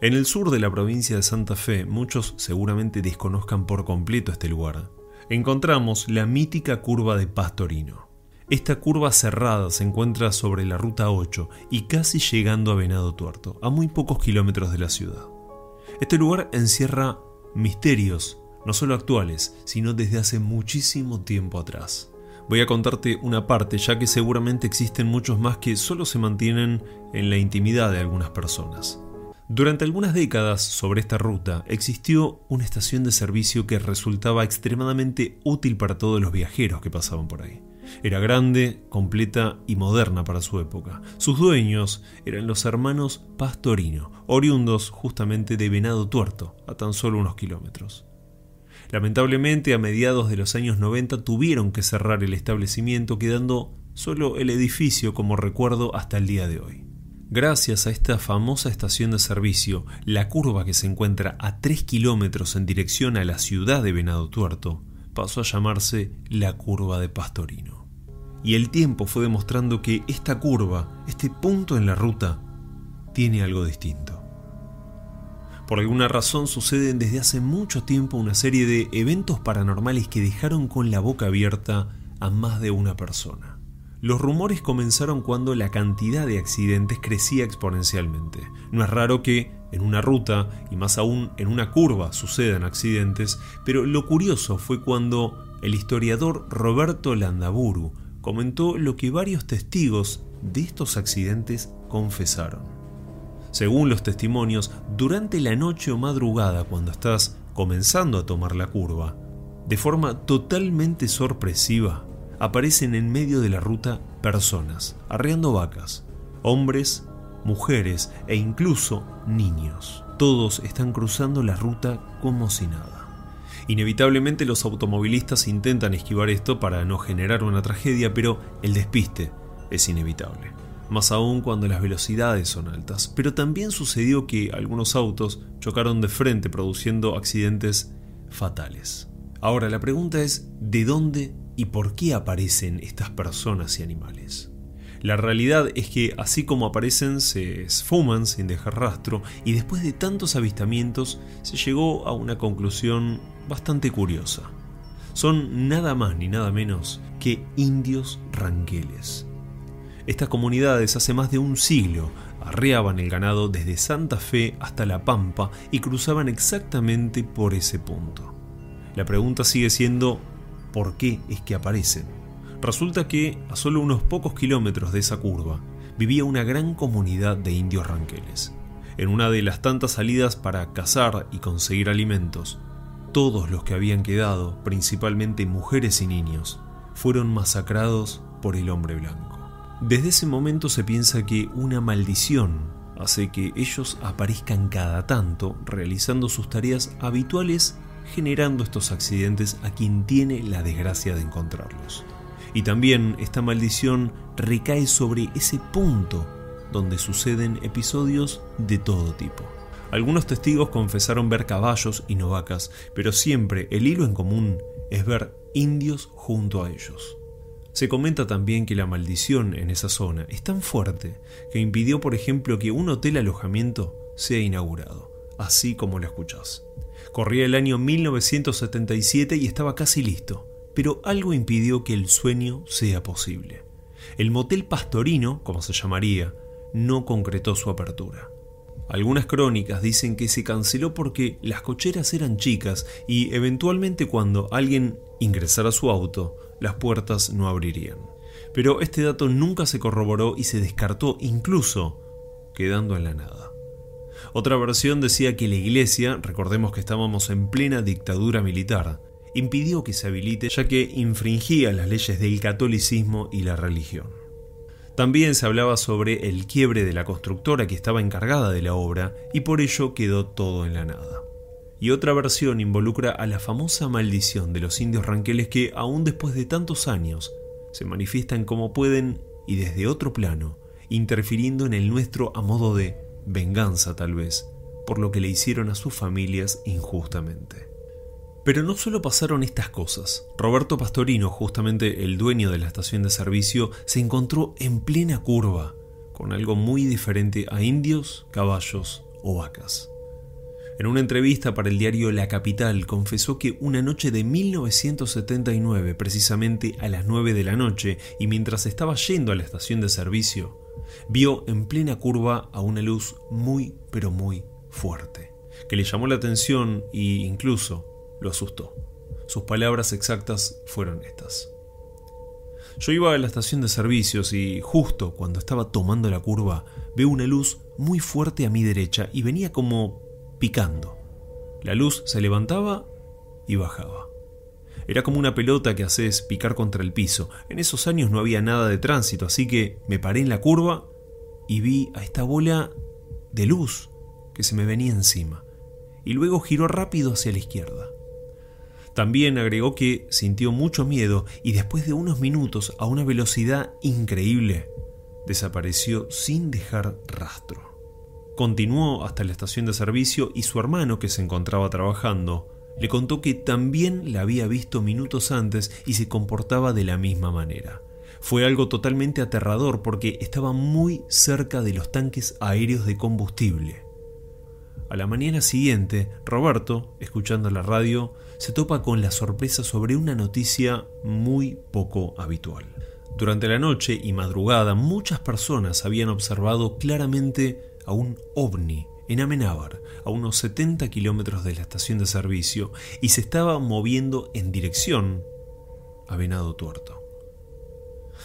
En el sur de la provincia de Santa Fe, muchos seguramente desconozcan por completo este lugar, encontramos la mítica curva de Pastorino. Esta curva cerrada se encuentra sobre la ruta 8 y casi llegando a Venado Tuerto, a muy pocos kilómetros de la ciudad. Este lugar encierra misterios, no solo actuales, sino desde hace muchísimo tiempo atrás. Voy a contarte una parte, ya que seguramente existen muchos más que solo se mantienen en la intimidad de algunas personas. Durante algunas décadas sobre esta ruta existió una estación de servicio que resultaba extremadamente útil para todos los viajeros que pasaban por ahí. Era grande, completa y moderna para su época. Sus dueños eran los hermanos Pastorino, oriundos justamente de Venado Tuerto, a tan solo unos kilómetros. Lamentablemente, a mediados de los años 90 tuvieron que cerrar el establecimiento, quedando solo el edificio como recuerdo hasta el día de hoy. Gracias a esta famosa estación de servicio, la curva que se encuentra a 3 kilómetros en dirección a la ciudad de Venado Tuerto pasó a llamarse la curva de Pastorino. Y el tiempo fue demostrando que esta curva, este punto en la ruta, tiene algo distinto. Por alguna razón suceden desde hace mucho tiempo una serie de eventos paranormales que dejaron con la boca abierta a más de una persona. Los rumores comenzaron cuando la cantidad de accidentes crecía exponencialmente. No es raro que en una ruta, y más aún en una curva, sucedan accidentes, pero lo curioso fue cuando el historiador Roberto Landaburu comentó lo que varios testigos de estos accidentes confesaron. Según los testimonios, durante la noche o madrugada cuando estás comenzando a tomar la curva, de forma totalmente sorpresiva, aparecen en medio de la ruta personas, arreando vacas, hombres, mujeres e incluso niños. Todos están cruzando la ruta como si nada. Inevitablemente los automovilistas intentan esquivar esto para no generar una tragedia, pero el despiste es inevitable más aún cuando las velocidades son altas. Pero también sucedió que algunos autos chocaron de frente produciendo accidentes fatales. Ahora la pregunta es, ¿de dónde y por qué aparecen estas personas y animales? La realidad es que así como aparecen se esfuman sin dejar rastro y después de tantos avistamientos se llegó a una conclusión bastante curiosa. Son nada más ni nada menos que indios ranqueles estas comunidades hace más de un siglo arreaban el ganado desde Santa Fe hasta La Pampa y cruzaban exactamente por ese punto. La pregunta sigue siendo ¿por qué es que aparecen? Resulta que a solo unos pocos kilómetros de esa curva vivía una gran comunidad de indios ranqueles. En una de las tantas salidas para cazar y conseguir alimentos, todos los que habían quedado, principalmente mujeres y niños, fueron masacrados por el hombre blanco. Desde ese momento se piensa que una maldición hace que ellos aparezcan cada tanto realizando sus tareas habituales generando estos accidentes a quien tiene la desgracia de encontrarlos. Y también esta maldición recae sobre ese punto donde suceden episodios de todo tipo. Algunos testigos confesaron ver caballos y no vacas, pero siempre el hilo en común es ver indios junto a ellos. Se comenta también que la maldición en esa zona es tan fuerte que impidió, por ejemplo, que un hotel alojamiento sea inaugurado, así como lo escuchás. Corría el año 1977 y estaba casi listo, pero algo impidió que el sueño sea posible. El motel pastorino, como se llamaría, no concretó su apertura. Algunas crónicas dicen que se canceló porque las cocheras eran chicas y eventualmente cuando alguien ingresara a su auto, las puertas no abrirían. Pero este dato nunca se corroboró y se descartó incluso quedando en la nada. Otra versión decía que la iglesia, recordemos que estábamos en plena dictadura militar, impidió que se habilite ya que infringía las leyes del catolicismo y la religión. También se hablaba sobre el quiebre de la constructora que estaba encargada de la obra y por ello quedó todo en la nada. Y otra versión involucra a la famosa maldición de los indios ranqueles que, aún después de tantos años, se manifiestan como pueden y desde otro plano, interfiriendo en el nuestro a modo de venganza tal vez, por lo que le hicieron a sus familias injustamente. Pero no solo pasaron estas cosas. Roberto Pastorino, justamente el dueño de la estación de servicio, se encontró en plena curva con algo muy diferente a indios, caballos o vacas. En una entrevista para el diario La Capital confesó que una noche de 1979, precisamente a las 9 de la noche, y mientras estaba yendo a la estación de servicio, vio en plena curva a una luz muy pero muy fuerte, que le llamó la atención e incluso lo asustó. Sus palabras exactas fueron estas. Yo iba a la estación de servicios y justo cuando estaba tomando la curva veo una luz muy fuerte a mi derecha y venía como picando. La luz se levantaba y bajaba. Era como una pelota que haces picar contra el piso. En esos años no había nada de tránsito, así que me paré en la curva y vi a esta bola de luz que se me venía encima. Y luego giró rápido hacia la izquierda. También agregó que sintió mucho miedo y después de unos minutos a una velocidad increíble, desapareció sin dejar rastro. Continuó hasta la estación de servicio y su hermano, que se encontraba trabajando, le contó que también la había visto minutos antes y se comportaba de la misma manera. Fue algo totalmente aterrador porque estaba muy cerca de los tanques aéreos de combustible. A la mañana siguiente, Roberto, escuchando la radio, se topa con la sorpresa sobre una noticia muy poco habitual. Durante la noche y madrugada muchas personas habían observado claramente a un ovni en Amenábar, a unos 70 kilómetros de la estación de servicio, y se estaba moviendo en dirección a Venado Tuerto.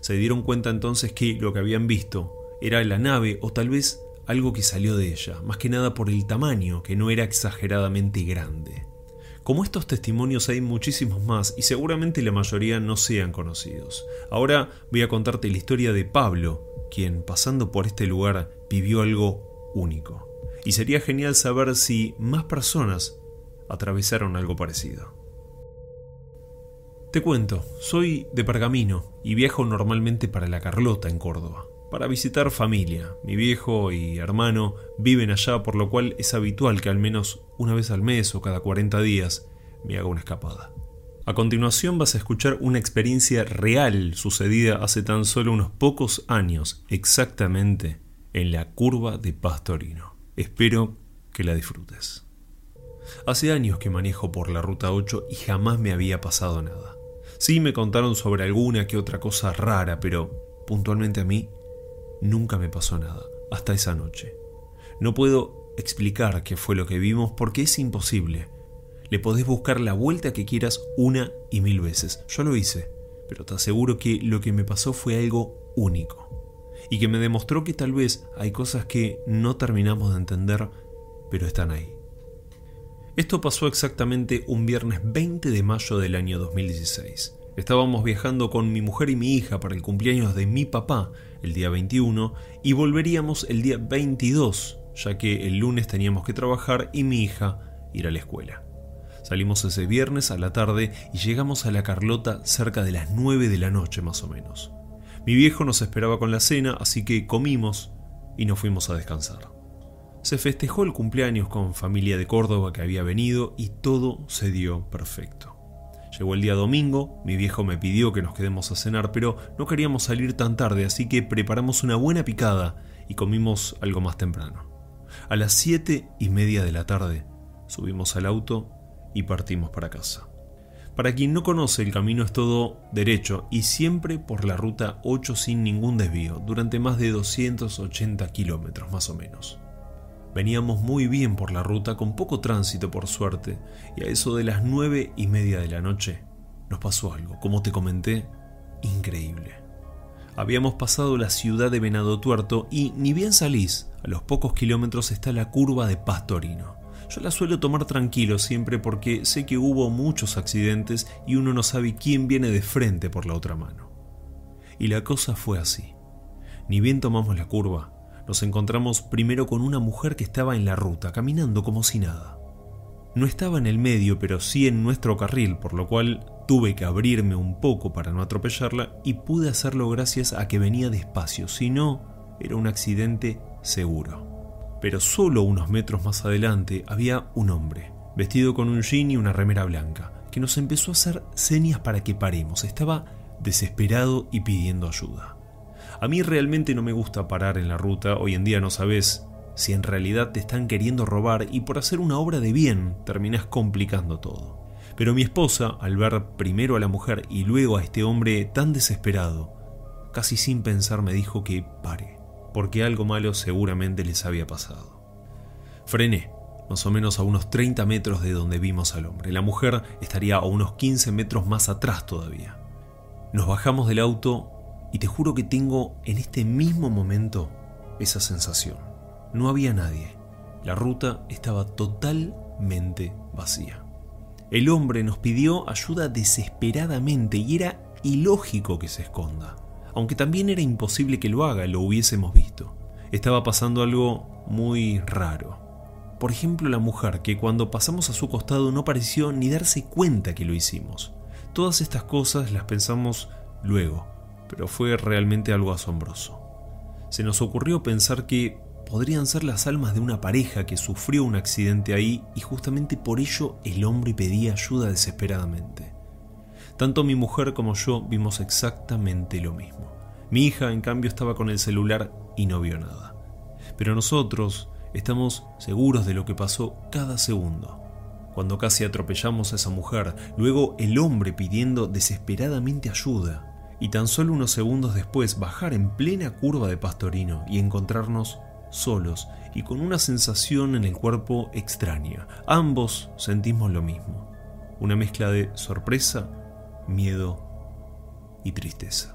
Se dieron cuenta entonces que lo que habían visto era la nave o tal vez algo que salió de ella, más que nada por el tamaño, que no era exageradamente grande. Como estos testimonios hay muchísimos más y seguramente la mayoría no sean conocidos. Ahora voy a contarte la historia de Pablo, quien pasando por este lugar vivió algo único. Y sería genial saber si más personas atravesaron algo parecido. Te cuento, soy de Pergamino y viajo normalmente para La Carlota en Córdoba, para visitar familia. Mi viejo y hermano viven allá, por lo cual es habitual que al menos una vez al mes o cada 40 días me haga una escapada. A continuación vas a escuchar una experiencia real sucedida hace tan solo unos pocos años, exactamente en la curva de Pastorino. Espero que la disfrutes. Hace años que manejo por la ruta 8 y jamás me había pasado nada. Sí me contaron sobre alguna que otra cosa rara, pero puntualmente a mí nunca me pasó nada, hasta esa noche. No puedo explicar qué fue lo que vimos porque es imposible. Le podés buscar la vuelta que quieras una y mil veces. Yo lo hice, pero te aseguro que lo que me pasó fue algo único y que me demostró que tal vez hay cosas que no terminamos de entender, pero están ahí. Esto pasó exactamente un viernes 20 de mayo del año 2016. Estábamos viajando con mi mujer y mi hija para el cumpleaños de mi papá el día 21 y volveríamos el día 22, ya que el lunes teníamos que trabajar y mi hija ir a la escuela. Salimos ese viernes a la tarde y llegamos a la Carlota cerca de las 9 de la noche más o menos. Mi viejo nos esperaba con la cena, así que comimos y nos fuimos a descansar. Se festejó el cumpleaños con familia de Córdoba que había venido y todo se dio perfecto. Llegó el día domingo, mi viejo me pidió que nos quedemos a cenar, pero no queríamos salir tan tarde, así que preparamos una buena picada y comimos algo más temprano. A las siete y media de la tarde subimos al auto y partimos para casa. Para quien no conoce, el camino es todo derecho y siempre por la ruta 8 sin ningún desvío, durante más de 280 kilómetros más o menos. Veníamos muy bien por la ruta, con poco tránsito por suerte, y a eso de las 9 y media de la noche nos pasó algo, como te comenté, increíble. Habíamos pasado la ciudad de Venado Tuerto y ni bien salís, a los pocos kilómetros está la curva de Pastorino. Yo la suelo tomar tranquilo siempre porque sé que hubo muchos accidentes y uno no sabe quién viene de frente por la otra mano. Y la cosa fue así. Ni bien tomamos la curva, nos encontramos primero con una mujer que estaba en la ruta, caminando como si nada. No estaba en el medio, pero sí en nuestro carril, por lo cual tuve que abrirme un poco para no atropellarla y pude hacerlo gracias a que venía despacio, si no, era un accidente seguro pero solo unos metros más adelante había un hombre, vestido con un jean y una remera blanca, que nos empezó a hacer señas para que paremos. Estaba desesperado y pidiendo ayuda. A mí realmente no me gusta parar en la ruta, hoy en día no sabes si en realidad te están queriendo robar y por hacer una obra de bien terminas complicando todo. Pero mi esposa, al ver primero a la mujer y luego a este hombre tan desesperado, casi sin pensar me dijo que pare, porque algo malo seguramente les había pasado. Frené, más o menos a unos 30 metros de donde vimos al hombre. La mujer estaría a unos 15 metros más atrás todavía. Nos bajamos del auto y te juro que tengo en este mismo momento esa sensación. No había nadie. La ruta estaba totalmente vacía. El hombre nos pidió ayuda desesperadamente y era ilógico que se esconda. Aunque también era imposible que lo haga, lo hubiésemos visto. Estaba pasando algo muy raro. Por ejemplo, la mujer que cuando pasamos a su costado no pareció ni darse cuenta que lo hicimos. Todas estas cosas las pensamos luego, pero fue realmente algo asombroso. Se nos ocurrió pensar que podrían ser las almas de una pareja que sufrió un accidente ahí y justamente por ello el hombre pedía ayuda desesperadamente. Tanto mi mujer como yo vimos exactamente lo mismo. Mi hija, en cambio, estaba con el celular y no vio nada. Pero nosotros estamos seguros de lo que pasó cada segundo. Cuando casi atropellamos a esa mujer, luego el hombre pidiendo desesperadamente ayuda, y tan solo unos segundos después bajar en plena curva de Pastorino y encontrarnos solos y con una sensación en el cuerpo extraña. Ambos sentimos lo mismo, una mezcla de sorpresa, miedo y tristeza.